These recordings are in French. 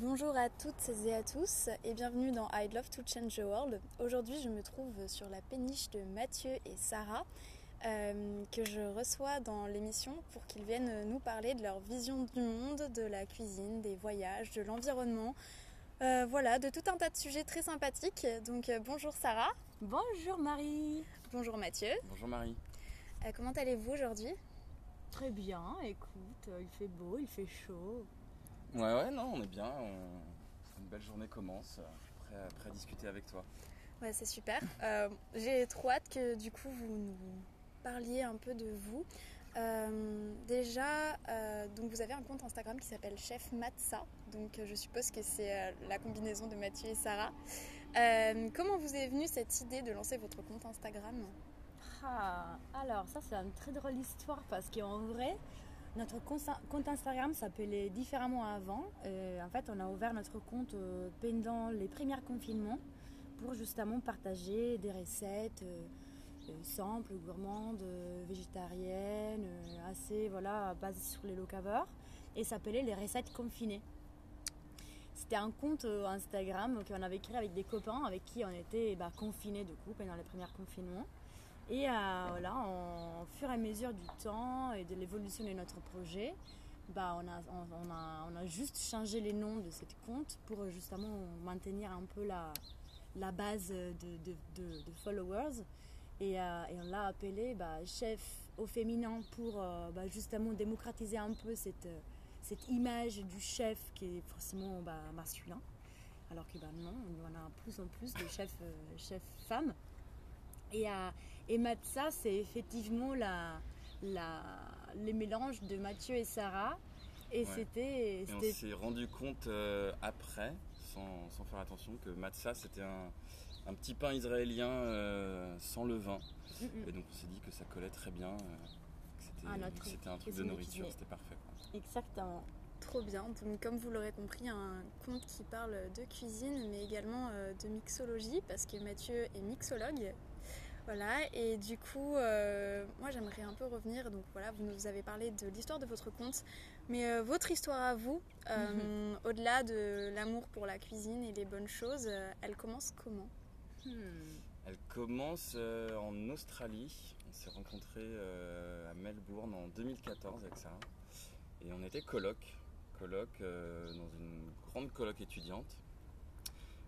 Bonjour à toutes et à tous et bienvenue dans I'd Love to Change the World. Aujourd'hui, je me trouve sur la péniche de Mathieu et Sarah euh, que je reçois dans l'émission pour qu'ils viennent nous parler de leur vision du monde, de la cuisine, des voyages, de l'environnement. Euh, voilà, de tout un tas de sujets très sympathiques. Donc euh, bonjour Sarah. Bonjour Marie. Bonjour Mathieu. Bonjour Marie. comment allez-vous aujourd'hui? Très bien, écoute, il fait beau, il fait chaud. Ouais, ouais, non, on est bien. Une belle journée commence. Prêt à, discuter avec toi. Ouais, c'est super. Euh, j'ai trop hâte que du coup vous nous parliez un peu de vous. Euh, déjà, euh, donc vous avez un compte Instagram qui s'appelle Chef Matza. Donc je suppose que c'est la combinaison de Mathieu et Sarah. comment vous est venue cette idée de lancer votre compte Instagram? Ah, alors ça c'est une très drôle histoire parce qu'en vrai, notre compte Instagram s'appelait différemment avant. Euh, en fait, on a ouvert notre compte euh, pendant les premiers confinements pour justement partager des recettes euh, simples, gourmandes, végétariennes, assez voilà, basées sur les locaveurs. Et s'appelait les recettes confinées. C'était un compte Instagram qu'on avait créé avec des copains avec qui on était bah, confinés de coup pendant les premiers confinements. Et euh, voilà, en, fur et à mesure du temps et de l'évolution de notre projet, bah, on, a, on, a, juste changé les noms de cette compte pour justement maintenir un peu la, la base de, followers. Et, euh, et, on l'a appelé bah, chef au féminin pour euh, bah, justement démocratiser un peu cette, cette image du chef qui est forcément bah, masculin. Alors que bah, non, on a plus en plus de chefs, chefs femmes. Et, euh, et Matza, c'est effectivement la, la, les mélanges de Mathieu et Sarah. Et c'était. on s'est rendu compte euh, après, sans, sans, faire attention, que Matza c'était un, un, petit pain israélien euh, sans levain. Et donc on s'est dit que ça collait très bien. que c'était un truc de nourriture, c'était parfait. Exactement. Trop bien. Donc, comme vous l'aurez compris, un conte qui parle de cuisine, mais également de mixologie, parce que Mathieu est mixologue. Voilà, et du coup, euh, moi j'aimerais un peu revenir. Donc voilà, vous nous avez parlé de l'histoire de votre conte, mais euh, votre histoire à vous, euh, mhm. au-delà de l'amour pour la cuisine et les bonnes choses, elle commence comment? Hmm. Elle commence en Australie. On s'est rencontrés à Melbourne en 2014 avec ça. Et on était coloc, coloc dans une grande coloc étudiante.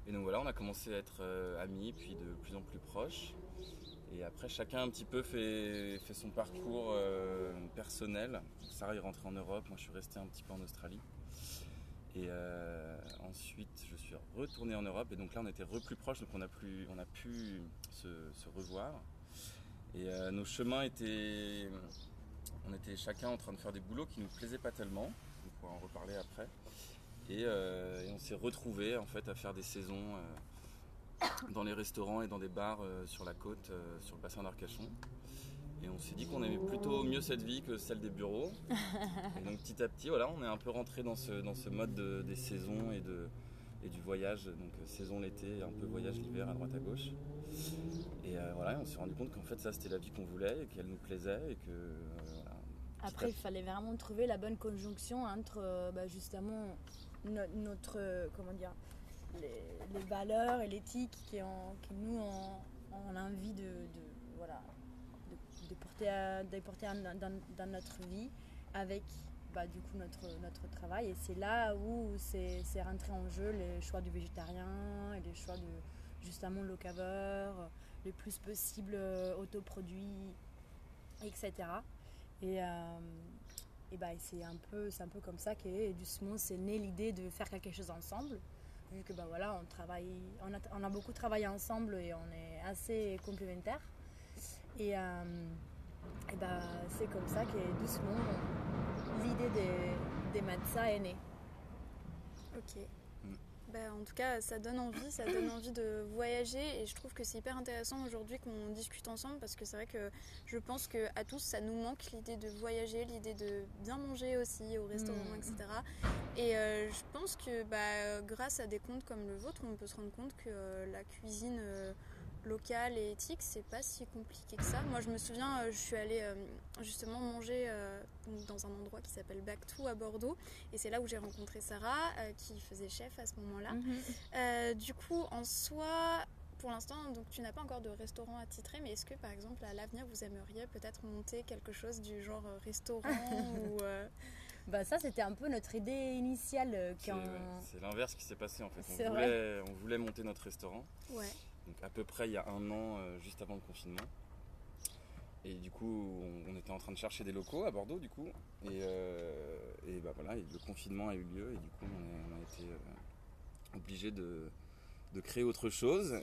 Et donc voilà, on a commencé à être amis, puis de plus en plus proches. Et après, chacun un petit peu fait, son parcours euh, personnel. Sarah est rentrée en Europe, moi je suis resté un petit peu en Australie. Et euh, ensuite, je suis retourné en Europe. Et donc là, on était plus proches, donc on a, pu se, revoir. Et euh, nos chemins étaient. On était chacun en train de faire des boulots qui nous plaisaient pas tellement. On pourra en reparler après. Et, et on s'est retrouvés en fait à faire des saisons dans les restaurants et dans des bars euh, sur la côte, euh, sur le bassin d'Arcachon. Et on s'est dit qu'on aimait plutôt mieux cette vie que celle des bureaux. et donc petit à petit, voilà, on est un peu rentré dans ce, dans ce mode des saisons et, de, et du voyage. Donc euh, saison l'été, un peu voyage l'hiver à droite à gauche. Et voilà, on s'est rendu compte qu'en fait ça c'était la vie qu'on voulait et qu'elle nous plaisait et que Après, il fallait vraiment trouver la bonne conjonction entre bah, justement notre, comment dire, les, valeurs et l'éthique qui, nous ont, envie de, voilà, de, porter, dans, notre vie avec bah, du coup notre, notre travail. Et c'est là où c'est rentré en jeu les choix du végétarien et les choix de justement low cover, le plus possible autoproduit, etc. Et, et bah, c'est un, peu, un peu comme ça que doucement c'est né l'idée de faire quelque chose ensemble vu que bah, voilà, on, travaille, on a, beaucoup travaillé ensemble et on est assez complémentaires. Et, euh, bah, c'est comme ça que doucement l'idée des, des est née. Ok. Bah, en tout cas, ça donne envie, ça donne envie de voyager et je trouve que c'est hyper intéressant aujourd'hui qu'on discute ensemble parce que c'est vrai que je pense qu'à tous, ça nous manque l'idée de voyager, l'idée de bien manger aussi au restaurant, mm. etc. Et euh, je pense que bah, grâce à des comptes comme le vôtre, on peut se rendre compte que euh, la cuisine... Euh, local et éthique, c'est pas si compliqué que ça. Moi, je me souviens, euh, je suis allée euh, justement manger euh, dans un endroit qui s'appelle Bactou à Bordeaux, et c'est là où j'ai rencontré Sarah, qui faisait chef à ce moment-là. Mhm. du coup, en soi, pour l'instant, donc tu n'as pas encore de restaurant à titrer, mais est-ce que par exemple à l'avenir vous aimeriez peut-être monter quelque chose du genre restaurant ou Bah ça c'était un peu notre idée initiale C'est quand ouais, c'est l'inverse qui s'est passé en fait. C'est On vrai. voulait, on voulait monter notre restaurant, ouais. Donc à peu près il y a un an, euh, juste avant le confinement. Et du coup, on, on était en train de chercher des locaux à Bordeaux, du coup. Et, euh, et bah voilà, et le confinement a eu lieu, et du coup, on, a été euh, obligé de, de créer autre chose.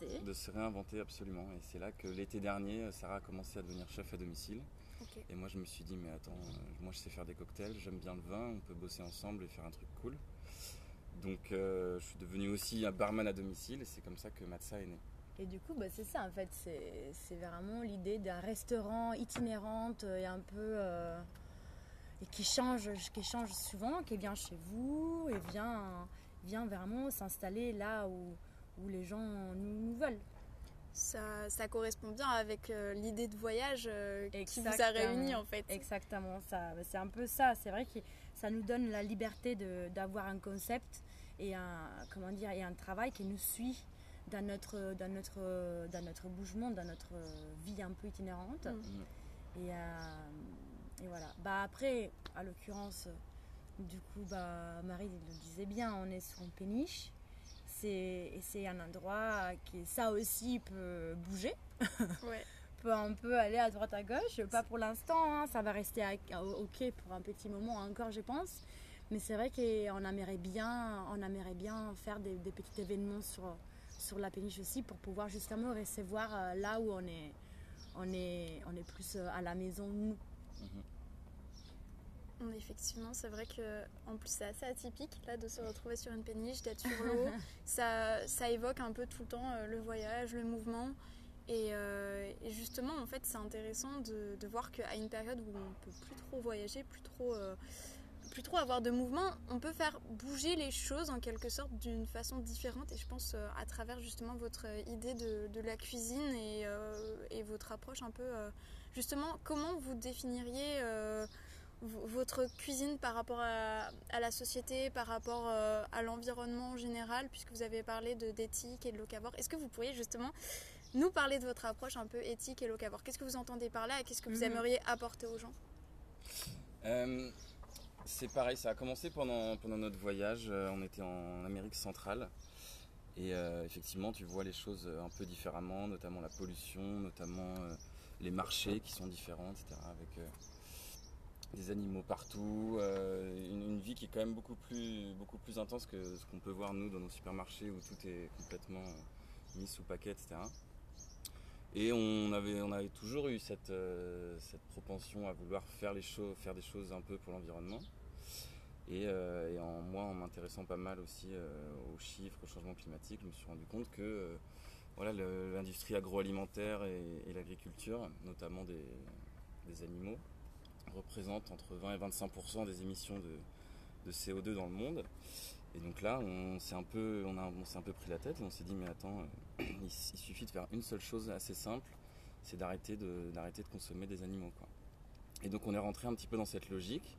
et. De se réinventer absolument. Et c'est là que l'été dernier, Sarah a commencé à devenir chef à domicile. Et moi, je me suis dit, mais attends, moi, je sais faire des cocktails, j'aime bien le vin, on peut bosser ensemble et faire un truc cool. Donc, euh, je suis devenu aussi un barman à domicile, et c'est comme ça que Matza est né. Et du coup, bah, c'est ça en fait, c'est vraiment l'idée d'un restaurant itinérante et un peu. euh, et qui change, qui change souvent, qui vient chez vous et vient, vient vraiment s'installer là où, où les gens nous, nous veulent. Ça, ça correspond bien avec euh, l'idée de voyage euh, qui vous a réunis en fait. Exactement, ça, c'est un peu ça. C'est vrai que ça nous donne la liberté d'avoir un concept et un, comment dire, et un travail qui nous suit dans notre, dans notre, dans notre bougement, dans notre vie un peu itinérante. Mm. Et, euh, et voilà. Bah après, à l'occurrence, du coup, bah, Marie le disait bien, on est sur une péniche. C'est, et c'est un endroit qui, ça aussi, peut bouger Ouais. peut un peu aller à droite à gauche. Pas pour l'instant, hein, ça va rester à- ok pour un petit moment encore, je pense. Mais c'est vrai qu'on aimerait bien, on aimerait bien faire des, des petits événements sur, sur la péniche aussi pour pouvoir justement recevoir euh, là où on est, on est, on est plus euh, à la maison nous. Mm, Effectivement, c'est vrai que en plus c'est assez atypique là de se retrouver sur une péniche, d'être sur l'eau. ça, ça évoque un peu tout le temps euh, le voyage, le mouvement. Et, euh, et justement, en fait, c'est intéressant de, de voir qu'à une période où on peut plus trop voyager, plus trop, euh, plus trop avoir de mouvement, on peut faire bouger les choses en quelque sorte d'une façon différente. Et je pense euh, à travers justement votre idée de, la cuisine et, votre approche un peu, justement, comment vous définiriez votre cuisine par rapport à, la société, par rapport à l'environnement en général, puisque vous avez parlé d'éthique et de locavore. Est-ce que vous pourriez justement nous parler de votre approche un peu éthique et locavore Qu'est-ce que vous entendez par là et qu'est-ce que vous Mhm. aimeriez apporter aux gens? Euh, c'est pareil, ça a commencé pendant, pendant notre voyage. euh, on était en Amérique centrale. Et euh, effectivement, tu vois les choses un peu différemment, notamment la pollution, notamment euh, les marchés qui sont différents, etc. Avec euh, des animaux partout, euh, une, une vie qui est quand même beaucoup plus, beaucoup plus intense que ce qu'on peut voir nous dans nos supermarchés où tout est complètement euh, mis sous paquet, etc. Et on avait, on avait toujours eu cette, euh, cette propension à vouloir faire, les choses, faire des choses un peu pour l'environnement. Et, euh, en, moi, en m'intéressant pas mal aussi euh, aux chiffres, au changement climatique, je me suis rendu compte que voilà, l'industrie agroalimentaire et, et l'agriculture, notamment des, des animaux, représentent entre 20 et 25% des émissions de, de CO2 dans le monde. Et donc là, on s'est un peu, pris la tête et on s'est dit mais attends, euh, il, suffit de faire une seule chose assez simple, c'est d'arrêter de, consommer des animaux. Et donc on est rentré un petit peu dans cette logique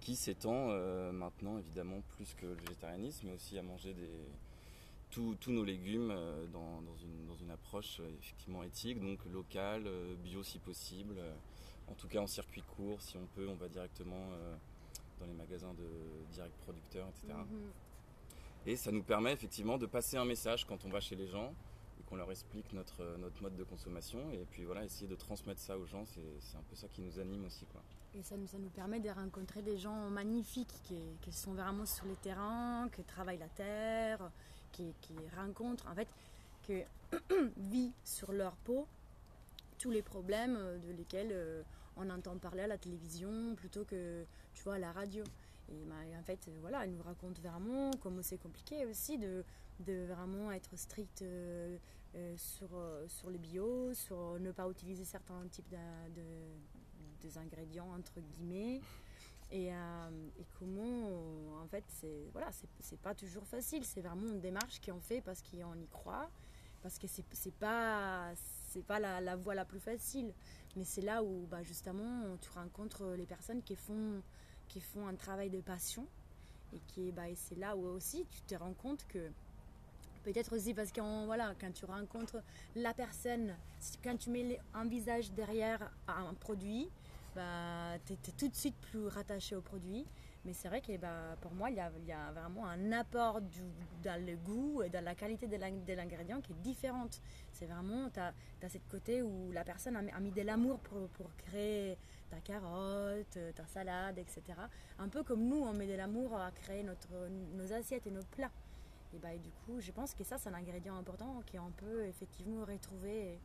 qui s'étend euh, maintenant évidemment plus que le végétarianisme, mais aussi à manger tous, nos légumes euh, dans, une, dans une approche effectivement éthique, donc locale, bio si possible, en tout cas en circuit court, si on peut, on va directement dans les magasins de direct producteurs, etc. Mhm. Et ça nous permet effectivement de passer un message quand on va chez les gens et qu'on leur explique notre, notre mode de consommation. Et puis voilà, essayer de transmettre ça aux gens, c'est un peu ça qui nous anime aussi. Quoi. Et ça nous, ça nous permet de rencontrer des gens magnifiques qui, qui sont vraiment sur les terrains, qui travaillent la terre, qui, qui rencontrent, en fait, qui vivent sur leur peau tous les problèmes euh, de lesquels euh, on entend parler à la télévision plutôt que, tu vois, à la radio. Et en fait, euh, voilà, elle nous raconte vraiment comment c'est compliqué aussi de, de vraiment être strict euh, euh, sur, sur le bio, sur ne pas utiliser certains types de, de- des ingrédients entre guillemets. Et, comment, en fait, c'est voilà, c'est pas toujours facile. C'est vraiment une démarche qu'on fait parce qu'on y croit parce que c'est pas pas la, la voie la plus facile mais c'est là où bah, justement tu rencontres les personnes qui font qui font un travail de passion et qui bah, c'est là où aussi tu te rends compte que peut-être aussi parce que voilà quand tu rencontres la personne quand tu mets un visage derrière un produit bah, tu es, tout de suite plus rattaché au produit. Mais c'est vrai que bah, pour moi il y, a, il y a vraiment un apport dans le goût et dans la qualité de l'ing- de l'ingrédient qui est différente. C'est vraiment tu as, cette côté où la personne a mis de l'amour pour, pour créer ta carotte, ta salade, etc. Un peu comme nous, on met de l'amour à créer notre, nos assiettes et nos plats. Et, bah, et du coup, je pense que ça, c'est un ingrédient important qu'on peut effectivement retrouver.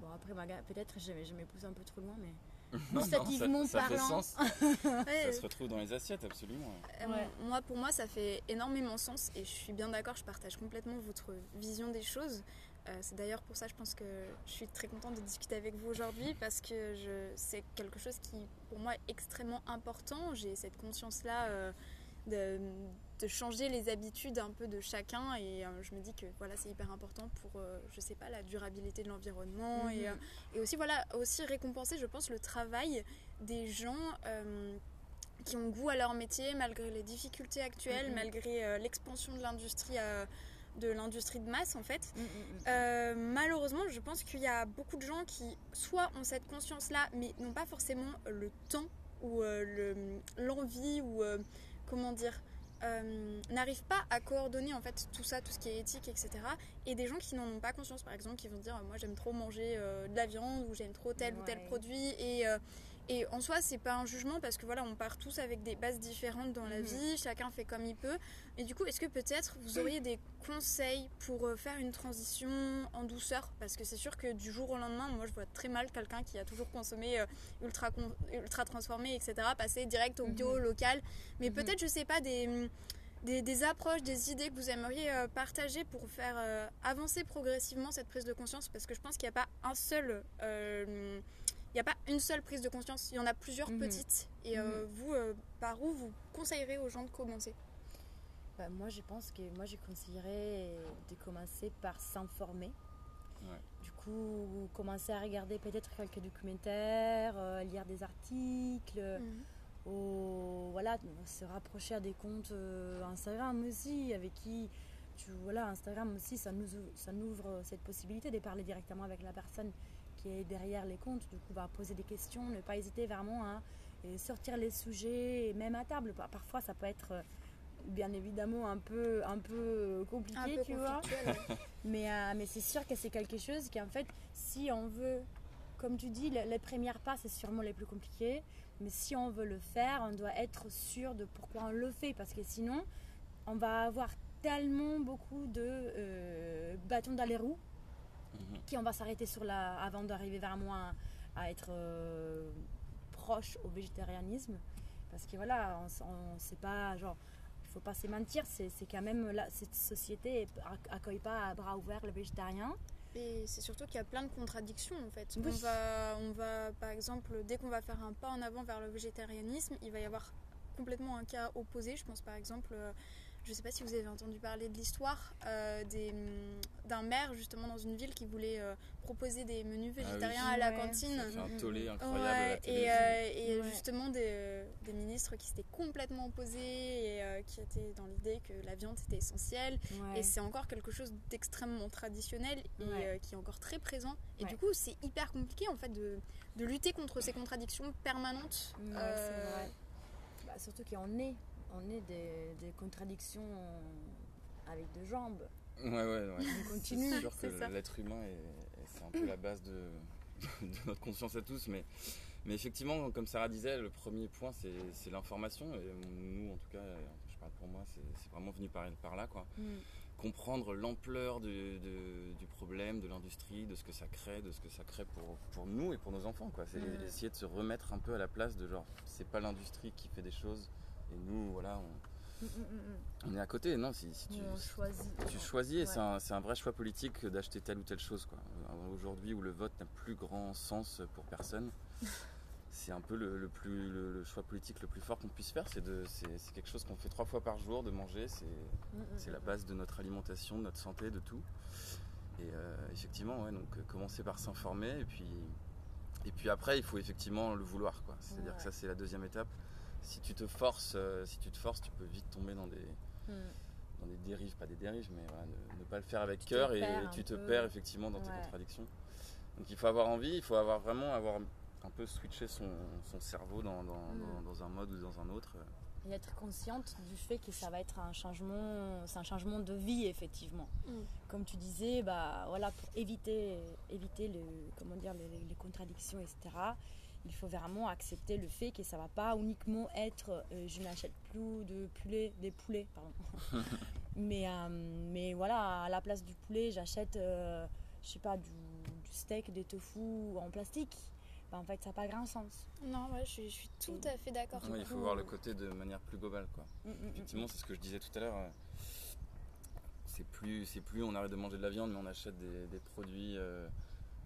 Bon, après, peut-être je, je me pousse un peu trop loin, mais Non, non, gustativement ça, ça fait parlant. sens. Ouais, Ça se retrouve dans les assiettes, absolument. Euh, Ouais. Moi, pour moi, ça fait énormément sens et je suis bien d'accord, je partage complètement votre vision des choses. Euh, c'est d'ailleurs pour ça, je pense que je suis très contente de discuter avec vous aujourd'hui parce que je, c'est quelque chose qui, pour moi, est extrêmement important. J'ai cette conscience-là euh, de, de changer les habitudes un peu de chacun et euh, je me dis que voilà, c'est hyper important pour, je sais pas, la durabilité de l'environnement Mhm. et, et aussi, voilà, aussi récompenser, je pense, le travail des gens. qui ont goût à leur métier malgré les difficultés actuelles, Mhm. malgré euh, l'expansion de l'industrie euh, de l'industrie de masse en fait. Mm, mm, mm. Euh, malheureusement, je pense qu'il y a beaucoup de gens qui soit ont cette conscience-là, mais n'ont pas forcément le temps ou euh, le- l'envie ou euh, comment dire. n'arrivent pas à coordonner en fait tout ça, tout ce qui est éthique, etc. Et des gens qui n'en ont pas conscience, par exemple, qui vont dire moi j'aime trop manger de la viande ou j'aime trop tel ou tel produit et et en soi, c'est pas un jugement parce que voilà, on part tous avec des bases différentes dans la Mhm. vie, chacun fait comme il peut. Et du coup, est-ce que peut-être vous auriez des conseils pour euh, faire une transition en douceur? Parce que c'est sûr que du jour au lendemain, moi je vois très mal quelqu'un qui a toujours consommé euh, ultra, con- ultra transformé, etc., passer direct au bio, Mhm. local. Mais Mhm. peut-être, je sais pas, des, des, des approches, des idées que vous aimeriez euh, partager pour faire euh, avancer progressivement cette prise de conscience Parce que je pense qu'il n'y a pas un seul. euh, il n'y a pas une seule prise de conscience, il y en a plusieurs Mhm. petites. Et euh, vous, euh, par où vous conseillerez aux gens de commencer? Bah, moi, je pense que moi, je conseillerais de commencer par s'informer. Ouais. Du coup, commencer à regarder peut-être quelques documentaires, euh, lire des articles, ou voilà, se rapprocher à des comptes euh, Instagram aussi, avec qui tu voilà, Instagram aussi, ça nous ou- ça nous ouvre cette possibilité de parler directement avec la personne qui est derrière les comptes. Du coup, va poser des questions, ne pas hésiter vraiment à sortir les sujets, et même à table. Par- Parfois, ça peut être euh, bien évidemment un peu un peu compliqué, Un peu tu vois. Mais, euh, mais c'est sûr que c'est quelque chose qui, en fait, si on veut, comme tu dis, le- les premières pas, c'est sûrement les plus compliqués. Mais si on veut le faire, on doit être sûr de pourquoi on le fait. Parce que sinon, on va avoir tellement beaucoup de euh, bâtons dans les roues Mhm. qui on va s'arrêter sur la avant d'arriver vraiment à, à être euh, proche au végétarianisme parce que voilà on, on sait pas genre il faut pas se mentir c'est c'est quand même là cette société acc- accueille pas à bras ouverts le végétarien Et c'est surtout qu'il y a plein de contradictions en fait. Oui. On, va, on va, par exemple, dès qu'on va faire un pas en avant vers le végétarianisme, il va y avoir complètement un cas opposé. Je pense par exemple, euh, je ne sais pas si vous avez entendu parler de l'histoire euh, hum, d'un maire justement dans une ville qui voulait euh, proposer des menus végétariens à la Ouais. cantine. Ça fait un tollé Mm, mm, incroyable à la Ouais, et, euh, et Ouais. justement des, des ministres qui s'étaient complètement opposés et euh, qui étaient dans l'idée que la viande était essentielle et c'est encore quelque chose d'extrêmement traditionnel et Ouais. euh, qui est encore très présent. Et Ouais. du coup, c'est hyper compliqué en fait de, de lutter contre ces contradictions permanentes. Ouais, Euh, c'est vrai. Bah, surtout qu'on est on est des, des contradictions avec deux jambes Ouais, ouais, ouais. on continue C'est sûr que l'être humain, est, est- c'est un peu la base de, de notre conscience à tous. Mais, mais effectivement, comme Sarah disait, le premier point, c'est, l'information. Et nous, en tout cas, je parle pour moi, c'est, vraiment venu par, par là. Quoi. Mm. Comprendre l'ampleur du problème, de l'industrie, de ce que ça crée, de ce que ça crée pour, pour nous et pour nos enfants. Quoi. C'est Mm. essayer de se remettre un peu à la place de genre, c'est pas l'industrie qui fait des choses. Et nous, voilà, on, Mm, mm, mm, on est à côté. Non, si, si tu, choisit tu choisis Ouais. c'est un, c'est un vrai choix politique d'acheter telle ou telle chose. Quoi. Euh, Aujourd'hui où le vote n'a plus grand sens pour personne, c'est un peu le, le plus, le, le choix politique le plus fort qu'on puisse faire. C'est, de, c'est, c'est quelque chose qu'on fait trois fois par jour de manger. C'est, la base de notre alimentation, de notre santé, de tout. Et effectivement, ouais, donc commencer par s'informer et puis, et puis après, il faut effectivement le vouloir. quoi. C'est-à-dire que ça, c'est la deuxième étape. Si tu te forces, si tu te forces, tu peux vite tomber dans des, hmm. dans des dérives, pas des dérives, mais ne, pas le faire avec cœur et, tu te perds effectivement dans tes contradictions. Donc il faut avoir envie, il faut avoir vraiment avoir un peu switché son, cerveau dans, hmm. dans, un mode ou dans un autre. Et être consciente du fait que ça va être un changement, c'est un changement de vie effectivement. Hmm. Comme tu disais, bah voilà, pour éviter, éviter le, comment dire, les, contradictions, etc. Il faut vraiment accepter le fait que ça va pas uniquement être, euh, je n'achète plus de poulet, des poulets, pardon. mais, euh, mais voilà, à la place du poulet, j'achète, euh, je sais pas, du, du steak, des tofu en plastique. Bah, en fait, ça n'a pas grand sens. Non, ouais, je, suis, tout à fait d'accord. il faut voir le côté de manière plus globale. Quoi. Mm, mm, mm, Effectivement, c'est ce que je disais tout à l'heure. Euh, c'est plus, c'est plus on arrête de manger de la viande, mais on achète des, produits,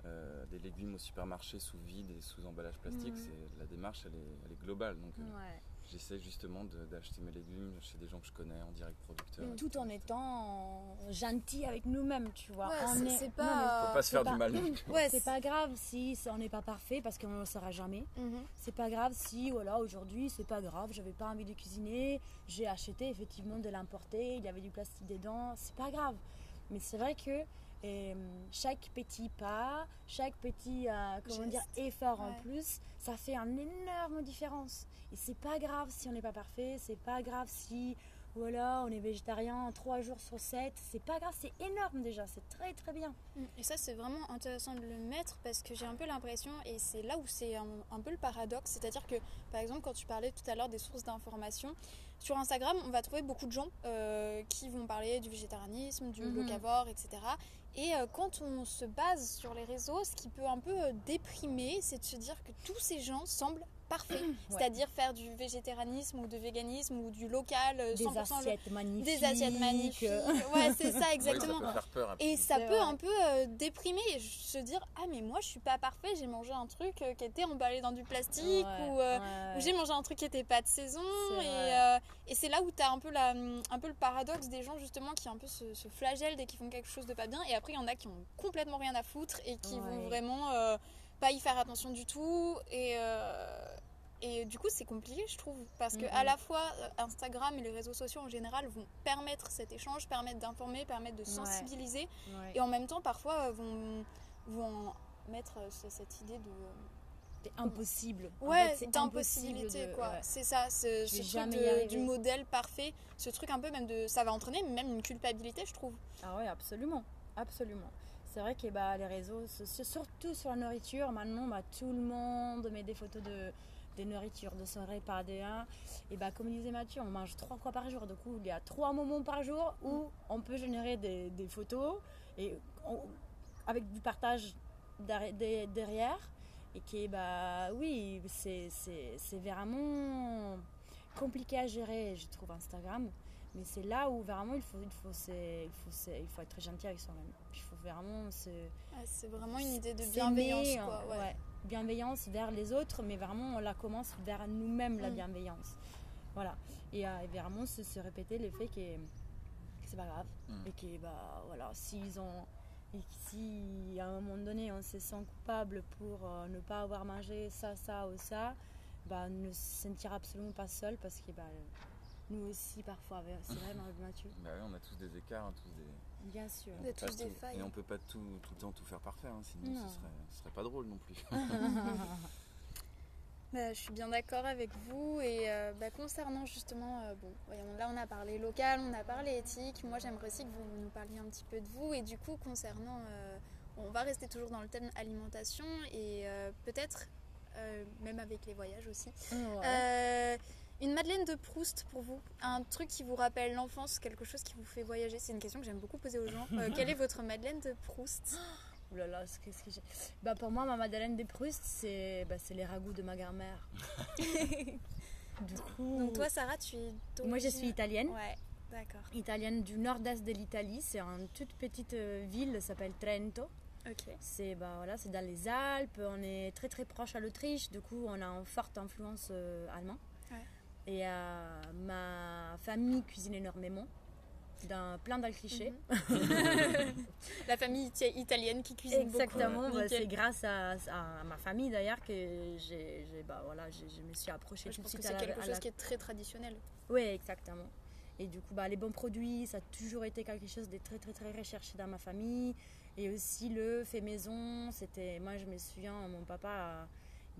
euh, euh, des légumes au supermarché sous vide et sous emballage plastique. C'est, la démarche, elle est, elle est globale. Donc, ouais j'essaie justement d'acheter mes légumes chez des gens que je connais en direct producteur. Tout en étant gentil avec nous-mêmes, tu vois. Ouais, c'est pas... Faut pas se faire du mal. Ouais, c'est pas grave si on n'est pas parfait parce qu'on ne le sera jamais. Mhm. C'est pas grave si, voilà, aujourd'hui, c'est pas grave, j'avais pas envie de cuisiner, j'ai acheté effectivement de l'importer, il y avait du plastique dedans, c'est pas grave. Mais c'est vrai que et hum, chaque petit pas, chaque petit euh, comment dire, effort en plus, ça fait une énorme différence. Et c'est pas grave si on n'est pas parfait, c'est pas grave si voilà, on est végétarien 3 jours sur 7, c'est pas grave, c'est énorme déjà, c'est très très bien. Hum, et ça c'est vraiment intéressant de le mettre parce que j'ai un peu l'impression, et c'est là où c'est un, peu le paradoxe, c'est-à-dire que par exemple quand tu parlais tout à l'heure des sources d'information, sur Instagram on va trouver beaucoup de gens euh, qui vont parler du végétarianisme, du locavore, etc. Et euh, quand on se base sur les réseaux, ce qui peut un peu euh, déprimer, c'est de se dire que tous ces gens semblent parfaits. C'est-à-dire faire du végétarianisme ou du véganisme ou du local. 100% euh, des assiettes magnifiques. Des assiettes magnifiques. ouais, c'est ça, exactement. ça peut faire et ça peut un peu déprimer et se dire Ah, mais moi, je suis pas parfait, j'ai mangé un truc qui était emballé dans du plastique ou, j'ai mangé un truc qui était pas de saison. Et, et c'est là où tu as un peu, la, un peu le paradoxe des gens, justement, qui un peu se, se flagellent dès qu'ils font quelque chose de pas bien. Et après, il y en a qui ont complètement rien à foutre et qui vont vraiment euh, pas y faire attention du tout. Et, euh, et du coup, c'est compliqué, je trouve, parce que à la fois euh, Instagram et les réseaux sociaux en général vont permettre cet échange, permettre d'informer, permettre de sensibiliser, et en même temps, parfois, vont, vont mettre cette idée de impossible. Ouais, c'est d'impossibilité quoi. C'est ça, ce, truc du modèle parfait, ce truc un peu même de, ça va entraîner même une culpabilité, je trouve. Ah ouais, absolument. Absolument. C'est vrai que bah, les réseaux, surtout sur la nourriture, maintenant bah, tout le monde met des photos de, des nourritures, de son repas, des Et bah, comme disait Mathieu, on mange trois fois par jour. Du coup, il y a trois moments par jour où on peut générer des, photos et avec du partage derrière. Et qui, bah oui, c'est vraiment compliqué à gérer, je trouve, Instagram. Mais c'est là où vraiment il faut, il faut, il faut, il faut être gentil avec soi-même. Il faut vraiment se. c'est vraiment une idée de bienveillance. Quoi, ouais. Bienveillance vers les autres, mais vraiment on la commence vers nous-mêmes, la mm. bienveillance. Voilà. Et, euh, vraiment se, se, répéter le fait que, c'est pas grave. Mm. Et que, bah, voilà, s'ils ont. Et si à un moment donné on se sent coupable pour euh, ne pas avoir mangé ça, ça ou ça, bah, ne se sentir absolument pas seul parce que bah, nous aussi parfois, c'est vrai Mathieu bah oui, on a tous des écarts, tous des... Bien sûr. On a tous des failles. Et on peut pas tout, tout le temps tout faire parfait, hein, sinon ce serait, ce serait pas drôle non plus. Bah, je suis bien d'accord avec vous et euh, bah, concernant justement, euh, bon, voyons, là on a parlé local, on a parlé éthique, moi j'aimerais aussi que vous nous parliez un petit peu de vous et du coup concernant, euh, on va rester toujours dans le thème alimentation et peut-être même avec les voyages aussi. Une Madeleine de Proust pour vous Un truc qui vous rappelle l'enfance, quelque chose qui vous fait voyager C'est une question que j'aime beaucoup poser aux gens. Euh, quelle est votre Madeleine de Proust? Ouh là là, qu'est-ce que j'ai bah, Pour moi, ma Madeleine de Proust, c'est bah, les ragoûts de ma grand-mère. du coup... Donc toi, Sarah, tu es Moi, je suis italienne. Ouais, d'accord. Italienne du nord-est de l'Italie. C'est une toute petite euh, ville, s'appelle Trento. Ok. C'est bah, voilà, dans les Alpes, on est très très proche à l'Autriche, du coup on a une forte influence euh, allemande. Et euh, ma famille cuisine énormément. d'un plein cliché. Mhm. la famille italienne qui cuisine Exactement, beaucoup. bah, c'est grâce à, à, ma famille d'ailleurs que j'ai, bah, voilà, je me suis approchée je tout de suite. C'est quelque chose qui est très traditionnel. Oui, exactement. Et du coup, bah, les bons produits, ça a toujours été quelque chose de très très très recherché dans ma famille. Et aussi le fait maison, c'était, moi je me souviens, mon papa,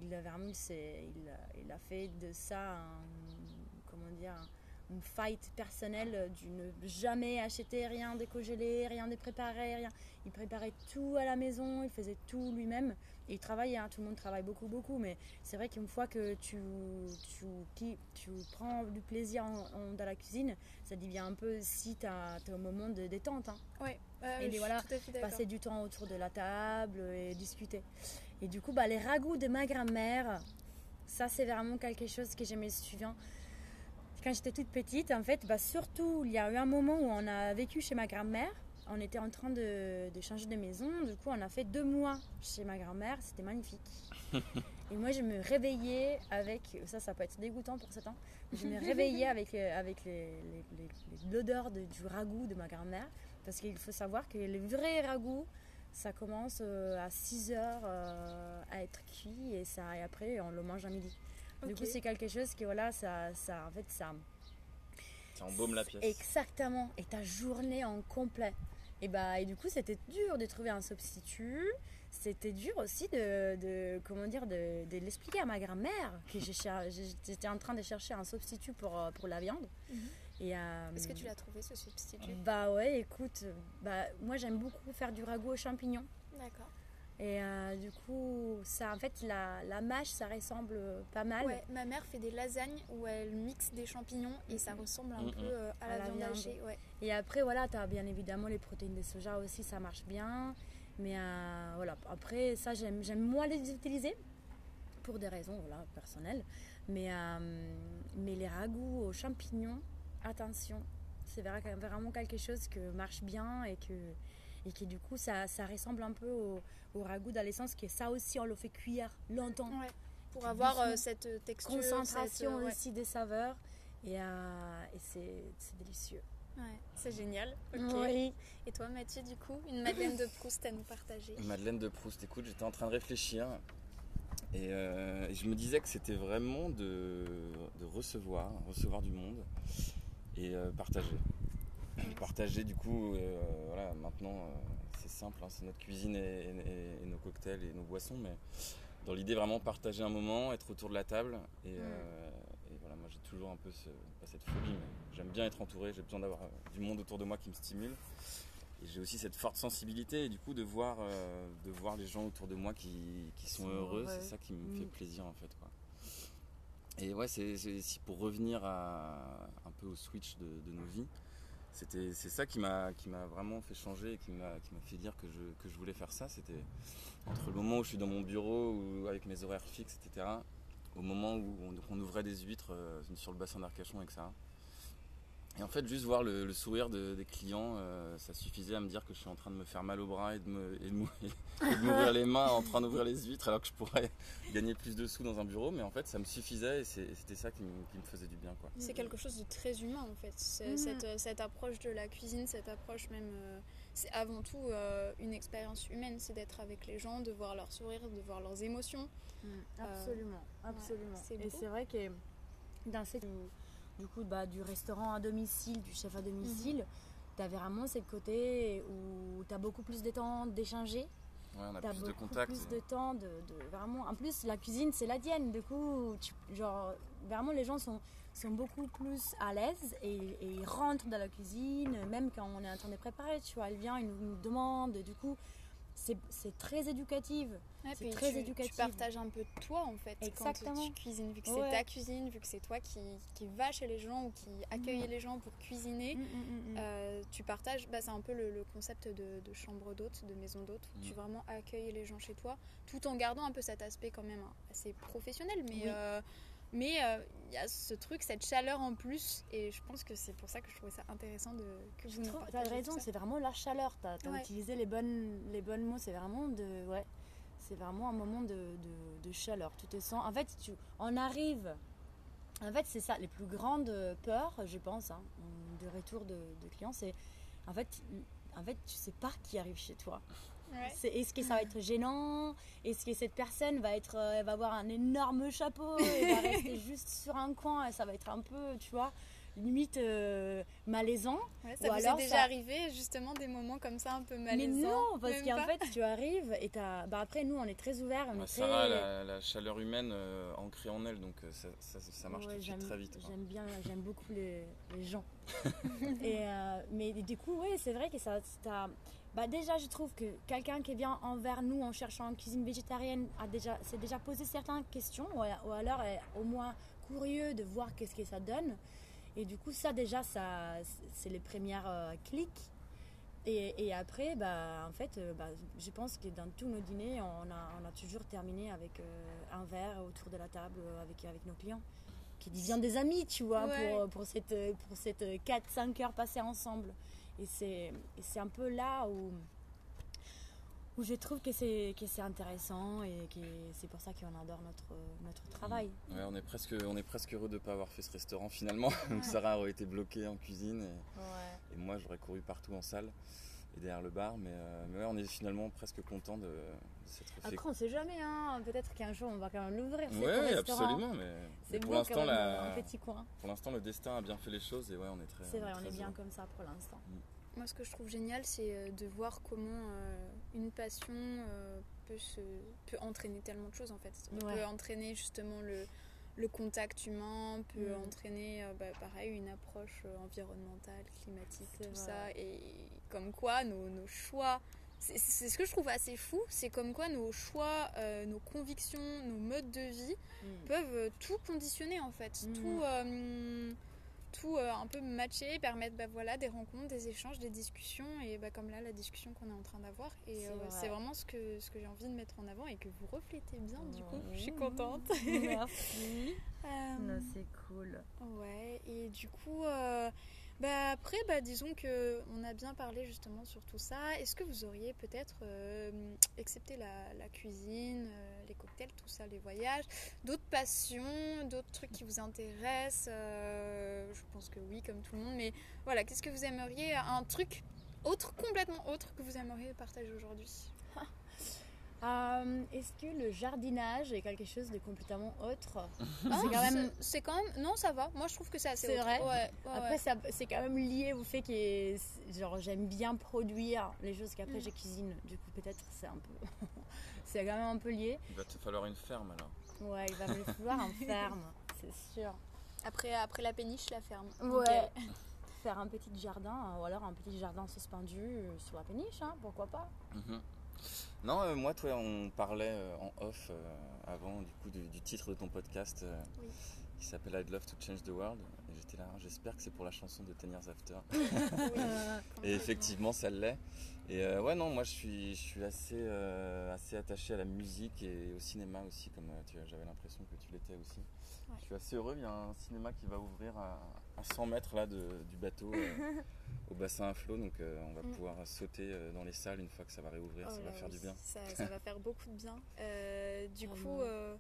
il a vraiment, il, il a fait de ça, comment dire, une fight personnelle du ne jamais acheter rien décongelé, rien préparé, rien. Il préparait tout à la maison, il faisait tout lui-même. Et il travaillait, hein, tout le monde travaille beaucoup, beaucoup, mais c'est vrai qu'une fois que tu, tu, qui, tu prends du plaisir dans la cuisine, ça devient un peu si tu as, au moment de détente. Hein. Ouais, et voilà, passer du temps autour de la table et discuter. Et du coup, bah, les ragoûts de ma grand-mère, ça c'est vraiment quelque chose que j'aimais suivant quand j'étais toute petite, en fait, bah, surtout, il y a eu un moment où on a vécu chez ma grand-mère. On était en train de, changer de maison. Du coup, on a fait deux mois chez ma grand-mère. C'était magnifique. Et moi, je me réveillais avec. Ça, ça peut être dégoûtant pour certains. Je me réveillais avec, avec l'odeur du ragoût de ma grand-mère. Parce qu'il faut savoir que le vrai ragoût, ça commence euh, à 6 heures euh, à être cuit et, ça, et après, on le mange à midi. Du coup, c'est quelque chose qui, voilà, ça, ça, en fait, ça. Ça embaume la pièce. Exactement. Et ta journée en complet. Et, bah, et du coup, c'était dur de trouver un substitut. C'était dur aussi de, de comment dire, de, de l'expliquer à ma grand-mère que j'étais en train de chercher un substitut pour, euh, pour la viande. Euh, Est-ce que tu l'as trouvé ce substitut Bah ouais, écoute, bah, moi j'aime beaucoup faire du ragoût aux champignons. D'accord. Et euh, du coup, ça, en fait, la, la, mâche, ça ressemble pas mal. Ouais, ma mère fait des lasagnes où elle mixe des champignons et ça ressemble un peu euh, à, la, viande, hachée. Ouais. Et après, voilà, tu as bien évidemment les protéines de soja aussi, ça marche bien. Mais euh, voilà, après, ça, j'aime moins les utiliser pour des raisons voilà, personnelles. Mais, mais les ragoûts aux champignons, attention, c'est vraiment quelque chose qui marche bien et que et qui du coup ça, ça ressemble un peu au, au ragoût d'alessence qui est ça aussi on le fait cuire longtemps. Pour avoir euh, cette texture concentration euh, aussi des saveurs. Et, euh, et c'est délicieux. Ouais, c'est génial. Et toi Mathieu du coup une Madeleine de Proust à nous partager? Une Madeleine de Proust écoute j'étais en train de réfléchir. Et, et je me disais que c'était vraiment de, de, recevoir recevoir du monde et partager partager du coup, euh, voilà, maintenant euh, c'est simple, hein, c'est notre cuisine et, nos cocktails et nos boissons, mais dans l'idée vraiment partager un moment, être autour de la table et, euh, voilà, moi j'ai toujours un peu pas cette folie, mais j'aime bien être entouré, j'ai besoin d'avoir du monde autour de moi qui me stimule. Et j'ai aussi cette forte sensibilité et du coup de voir, de voir les gens autour de moi qui, sont, heureux, c'est ça qui me fait mm. plaisir en fait. Quoi. Et ouais, c'est pour revenir un peu au switch de, nos vies c'est ça qui m'a qui m'a vraiment fait changer et qui m'a fait dire que je, que je voulais faire ça. C'était entre le moment où je suis dans mon bureau ou avec mes horaires fixes etc au moment où on, ouvrait des huîtres euh, sur le bassin d'Arcachon avec ça et en fait, juste voir le, sourire des clients, euh, ça suffisait à me dire que je suis en train de me faire mal au bras et de, m'ouvrir les mains en train d'ouvrir les huîtres alors que je pourrais gagner plus de sous dans un bureau. Mais en fait, ça me suffisait et c'était ça qui me, faisait du bien. C'est quelque chose de très humain en fait. Mm. Cette, approche de la cuisine, cette approche même, euh, c'est avant tout euh, une expérience humaine. C'est d'être avec les gens, de voir leur sourire, de voir leurs émotions. Mm. absolument, absolument. et c'est vrai que dans cette du coup bah, du restaurant à domicile, du chef à domicile, mhm. tu as vraiment ce côté où tu as beaucoup plus de temps d'échanger. Ouais, on a plus de contact. plus de temps de, vraiment. En plus, la cuisine, c'est la tienne. Du coup, genre, vraiment, les gens sont, sont beaucoup plus à l'aise et, ils rentrent dans la cuisine, même quand on est en train de préparer. Tu vois, elle vient, ils nous demandent. Du coup, c'est très éducatif. c'est très tu, éducatif. Tu partages un peu de toi en fait Exactement. quand tu cuisines, vu que c'est ta cuisine, vu que c'est toi qui, qui va chez les gens ou qui accueille mm. les gens pour cuisiner. Mm, mm, euh, tu partages, bah, c'est un peu le, concept de, chambre d'hôte, de maison d'hôte, où tu vraiment accueilles les gens chez toi, tout en gardant un peu cet aspect quand même assez professionnel, mais euh, mais il euh, y a ce truc, cette chaleur en plus, et je pense que c'est pour ça que je trouvais ça intéressant de que vous nous as raison, c'est vraiment la chaleur. Tu as, utilisé les bonnes, les bonnes mots, c'est vraiment de. Ouais, c'est vraiment un moment de, de, chaleur. Tu te sens. En fait, tu, on arrive En fait, c'est ça, les plus grandes peurs, je pense, hein, de retour de, de clients, c'est en fait, en fait, tu sais pas qui arrive chez toi. Ouais. Est-ce que ça va être gênant? Est-ce que cette personne va être, euh, elle va avoir un énorme chapeau et va rester juste sur un coin et ça va être un peu, tu vois, limite euh, malaisant Ouais, ça Ou vous alors est déjà ça- arrivé justement des moments comme ça un peu Mais malaisants non, parce qu'en fait, tu arrives et t'as. Bah après, nous, on est très ouverts, on est très. La, la chaleur humaine euh, ancrée en elle, donc euh, ça, ça- ça marche Ouais, tout de suite j'aime- très vite. quoi. J'aime bien, j'aime beaucoup les, les gens. et, euh, mais du coup, oui, c'est vrai que ça. bah déjà, je trouve que quelqu'un qui vient envers nous en cherchant une cuisine végétarienne a déjà, s'est déjà posé certaines questions, ou, ou alors est au moins curieux de voir qu'est-ce que ça donne. Et du coup, ça déjà, ça, c'est les premières euh, clics. Et, et après, bah, en fait, euh, bah, je pense que dans tous nos dîners, on a, on a toujours terminé avec euh, un verre autour de la table avec, avec nos clients, qui deviennent des amis, tu vois, Ouais. pour, pour cette, pour cette 4-5 heures passées ensemble. Et c'est et c'est un peu là où, où je trouve que c'est que c'est intéressant et que c'est pour ça qu'on adore notre, notre travail. Ouais, on est presque, on est presque heureux de ne pas avoir fait ce restaurant finalement. Donc Sarah aurait été bloquée en cuisine et, et moi j'aurais couru partout en salle et derrière le bar. Mais, euh, mais ouais, on est finalement presque content de, de s'être fait. Après, on sait jamais, hein. peut-être qu'un jour on va quand même l'ouvrir. Ouais, absolument. Mais, pour l'instant, la- un petit coin. pour l'instant, le destin a bien fait les choses et ouais, on est très. C'est vrai, on est bien heureux. comme ça pour l'instant. Moi, ce que je trouve génial, c'est euh, de voir comment euh, une passion euh, peut, se, peut entraîner tellement de choses en fait. On Ouais. peut entraîner justement le, le contact humain, peut Mm. entraîner euh, bah, pareil une approche euh, environnementale, climatique, tout vrai. ça. Et comme quoi nos, nos choix, c'est ce que je trouve assez fou, c'est comme quoi nos choix, euh, nos convictions, nos modes de vie peuvent euh, tout conditionner en fait, Mhm. tout, euh, tout euh, un peu matcher, permettre bah, voilà, des rencontres, des échanges, des discussions et bah, comme là la discussion qu'on est en train d'avoir et C'est euh, vrai. c'est vraiment ce que, ce que j'ai envie de mettre en avant et que vous reflétez bien du coup, je suis Ouais. contente. Merci. Euh, Non, c'est cool. Ouais, et du coup, bah après, bah disons que on a bien parlé justement sur tout ça. Est-ce que vous auriez peut-être, euh, excepté la, la cuisine, euh, les cocktails, tout ça, les voyages, d'autres passions, d'autres trucs qui vous intéressent euh, Je pense que oui, comme tout le monde. Mais voilà, qu'est-ce que vous aimeriez Un truc autre, complètement autre que vous aimeriez partager aujourd'hui? Euh, Est-ce que le jardinage est quelque chose de complètement autre Ah, C'est quand même. c'est- C'est quand même. Non, ça va. Moi, je trouve que c'est assez. C'est vrai Ouais, ouais, Après, ouais. ça- c'est quand même lié au fait que genre j'aime bien produire les choses qu'après Mm. je cuisine. Du coup, peut-être c'est un peu. c'est quand même un peu lié. Il va te falloir une ferme alors. Ouais, il va me falloir un ferme, c'est sûr. Après, après la péniche, la ferme. Ouais. Faire un petit jardin, ou alors un petit jardin suspendu sur la péniche, hein, pourquoi pas Mhm. Non, euh, moi, toi, on parlait euh, en off euh, avant du coup du, du titre de ton podcast Oui. qui s'appelle I'd Love to Change the World. Et j'étais là, j'espère que c'est pour la chanson de Ten Years After. Et effectivement, ça l'est. Et ouais, non, moi, je suis, je suis assez, assez attaché à la musique et au cinéma aussi, comme j'avais l'impression que tu l'étais aussi. Ouais. Je suis assez heureux. Il y a un cinéma qui va ouvrir à, à 100 mètres là de- du bateau euh, au bassin à flot, donc euh, on va Mm. pouvoir sauter euh, dans les salles une fois que ça va réouvrir. Oh ça va faire oui, du bien. Ça, ça va faire beaucoup de bien. Euh, du coup, Vraiment. euh,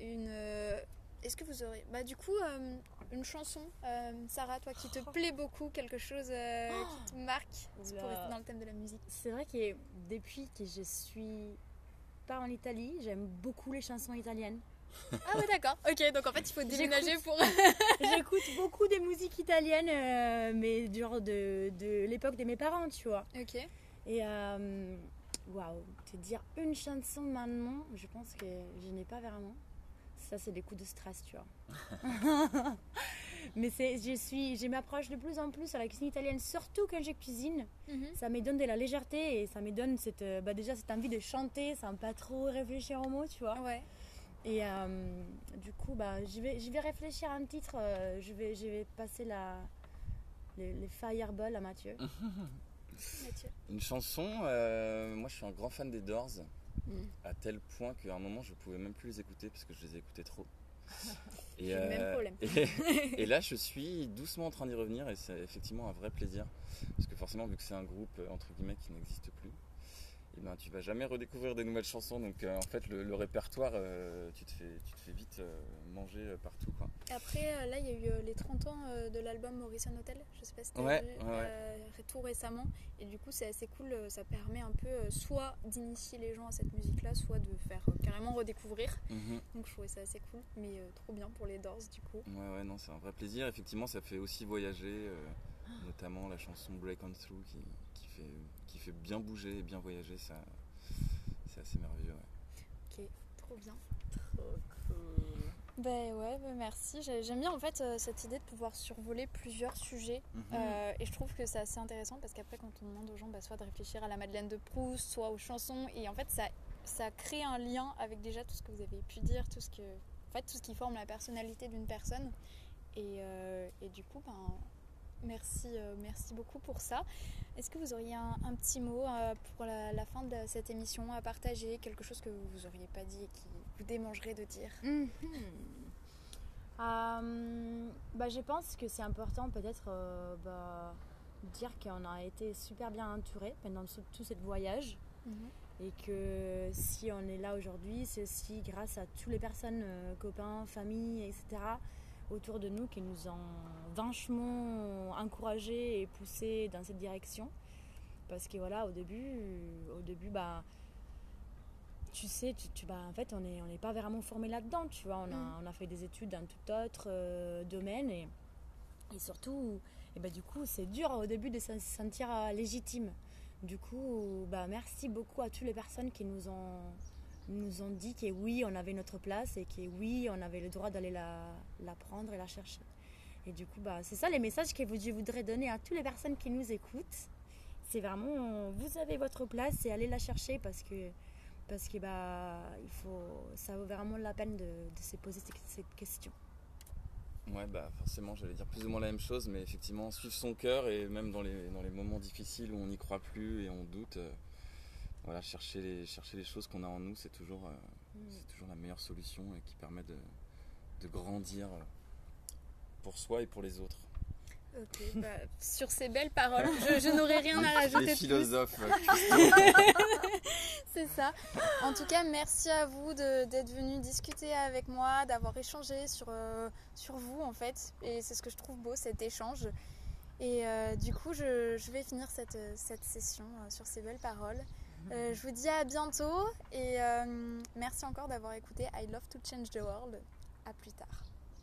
une. euh, Est-ce que vous aurez. Bah, du coup, euh, une chanson, euh, Sarah, toi qui te plaît beaucoup, quelque chose euh, qui te marque, pour rester dans le thème de la musique? C'est vrai que depuis que je suis pas en Italie, j'aime beaucoup les chansons italiennes. Ah, ouais, d'accord. Ok, donc en fait, il faut déménager pour. J'écoute beaucoup des musiques italiennes, euh, mais genre de, de l'époque de mes parents, tu vois. ok. Et euh, waouh, te dire une chanson maintenant, je pense que je n'ai pas vraiment. Ça, c'est des coups de stress, tu vois. Mais c'est, je suis, je m'approche de plus en plus à la cuisine italienne, surtout quand je cuisine. Mhm. Ça me donne de la légèreté et ça me donne cette, euh, bah déjà cette envie de chanter sans pas trop réfléchir aux mots, tu vois. Ouais. Et euh, du coup, bah, je vais, je vais réfléchir à un titre. euh, je vais, je vais passer la, les, les fireballs à Mathieu. Mathieu. Une chanson, euh, moi je suis un grand fan des Doors, Mm. à tel point qu'à un moment je pouvais même plus les écouter parce que je les écoutais trop. Et, J'ai le même problème. et, et là je suis doucement en train d'y revenir et c'est effectivement un vrai plaisir. Parce que forcément vu que c'est un groupe entre guillemets qui n'existe plus, et ben tu vas jamais redécouvrir des nouvelles chansons. Donc euh, en fait le, répertoire, euh, tu, te fais, tu te fais vite euh, manger partout. Quoi. Après là il y a eu les 30 ans de l'album Morrison Hotel, je sais pas si tu ouais, vu, ouais, tout récemment. Et du coup c'est assez cool, ça permet un peu soit d'initier les gens à cette musique là, soit de faire carrément redécouvrir. Mhm. Donc je trouvais ça assez cool, mais trop bien pour les Doors du coup. Ouais ouais non c'est un vrai plaisir. Effectivement ça fait aussi voyager, notamment la chanson Break On Through qui, qui fait fait bien bouger et bien voyager, ça, c'est assez merveilleux. Ok, trop bien. Trop cool. Ben ouais, ben merci. J'aime bien en fait euh, cette idée de pouvoir survoler plusieurs sujets. Mhm. Euh, et je trouve que c'est assez intéressant parce qu'après, quand on demande aux gens bah, soit de réfléchir à la Madeleine de Proust, soit aux chansons, et en fait, ça, ça crée un lien avec déjà tout ce que vous avez pu dire, tout ce, que, en fait, tout ce qui forme la personnalité d'une personne. Et, euh, et, du coup, ben, merci, merci beaucoup pour ça. Est-ce que vous auriez un, petit mot euh, pour la, fin de cette émission à partager Quelque chose que vous n'auriez pas dit et qui vous démangerait de dire? Mhm. euh, bah, Je pense que c'est important peut-être euh, bah, dire qu'on a été super bien entouré pendant tout ce voyage. Mhm. Et que si on est là aujourd'hui, c'est aussi grâce à toutes les personnes, copains, familles, etc., autour de nous qui nous ont vachement encouragés et poussés dans cette direction. Parce que voilà, au début, au début bah, tu sais, tu, bah, en fait, on n'est on pas vraiment formé là-dedans, tu vois. On a, mm. on a fait des études dans tout autre euh, domaine et, et surtout, et bah, du coup, c'est dur au début de se sentir euh, légitime. Du coup, bah, merci beaucoup à toutes les personnes qui nous ont nous ont dit que oui, on avait notre place et que oui, on avait le droit d'aller la, la, prendre et la chercher. Et du coup, bah, c'est ça les messages que je voudrais donner à toutes les personnes qui nous écoutent. C'est vraiment, vous avez votre place et allez la chercher parce que, parce que bah, il faut, ça vaut vraiment la peine de, se poser cette question. Ouais, bah forcément, j'allais dire plus ou moins la même chose, mais effectivement, suivre son cœur et même dans les, dans les moments difficiles où on n'y croit plus et on doute, euh, voilà, chercher les, chercher les choses qu'on a en nous, c'est toujours, euh, mm. c'est toujours la meilleure solution et qui permet de, de grandir euh, pour soi et pour les autres. Bah, sur ces belles paroles, je, n'aurai rien à rajouter. Les philosophes. c'est ça. En tout cas, merci à vous d'être venu discuter avec moi, d'avoir échangé sur, euh, sur vous en fait. Et c'est ce que je trouve beau, cet échange. Et du coup, je, je, vais finir cette, cette session sur ces belles paroles. Euh, je vous dis à bientôt et euh, merci encore d'avoir écouté I Love to Change the World. À plus tard.